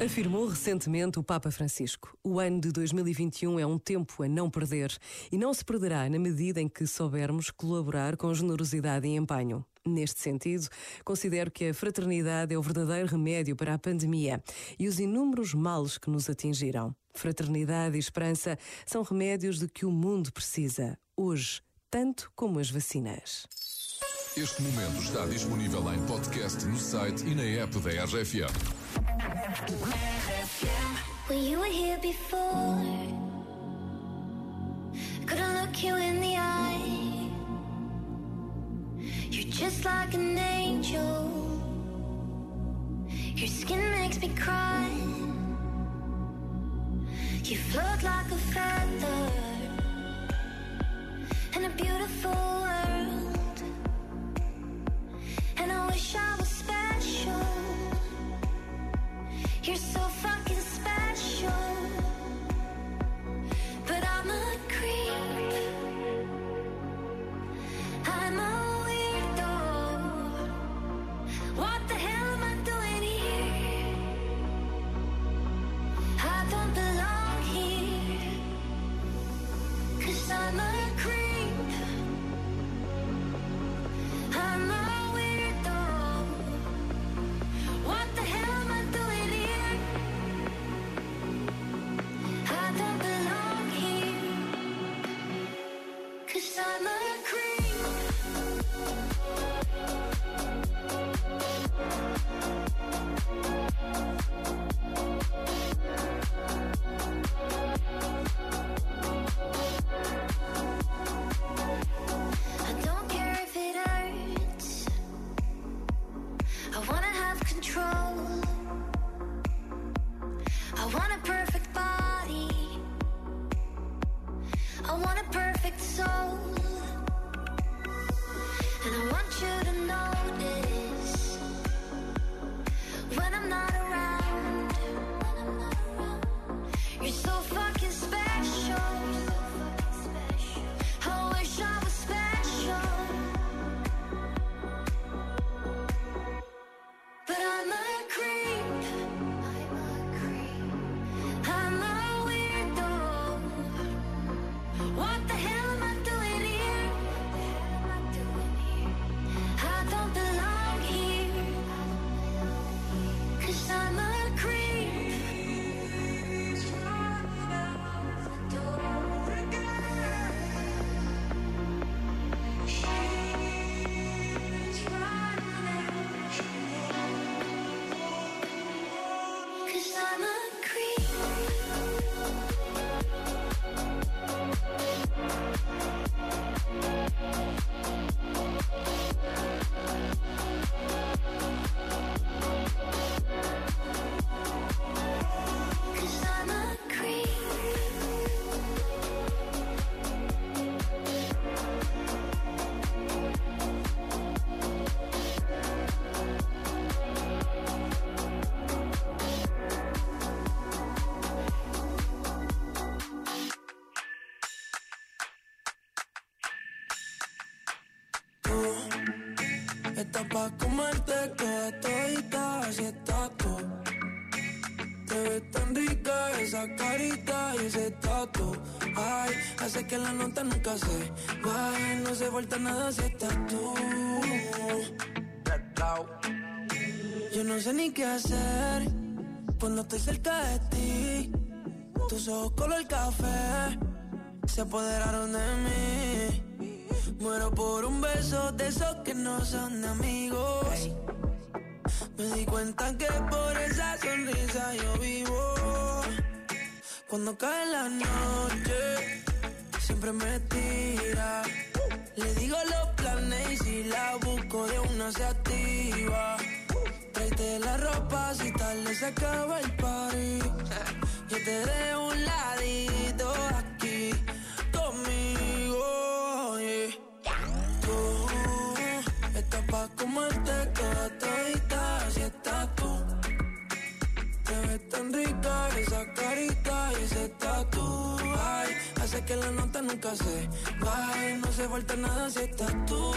Afirmou recentemente o Papa Francisco. O ano de 2021 é um tempo a não perder e não se perderá na medida em que soubermos colaborar com generosidade e empenho. Neste sentido, considero que a fraternidade é o verdadeiro remédio para a pandemia e os inúmeros males que nos atingiram. Fraternidade e esperança são remédios de que o mundo precisa, hoje, tanto como as vacinas. Este momento está disponível em podcast no site e na app da RFM. Well, you were here before. Couldn't look you in the eye. You're just like an angel. Your skin makes me cry. You float like a feather soul. What the Estás pa' comerte toda todita, así estás tú. Te ves tan rica esa carita y ese tatu. Ay, hace que la nota nunca se baje, no se vuelta nada si estás tú. Yo no sé ni qué hacer cuando estoy cerca de ti. Tus ojos color café se apoderaron de mí. Muero por un beso de esos que no son de amigos. Me di cuenta que por esa sonrisa yo vivo. Cuando cae la noche, siempre me tira. Le digo los planes y si la busco de una se activa. Tráete la ropa si tarde se acaba el party. Yo te dejo un ladito ese tatu. Ay, hace que la nota nunca se baje, no se falta nada si estás tú.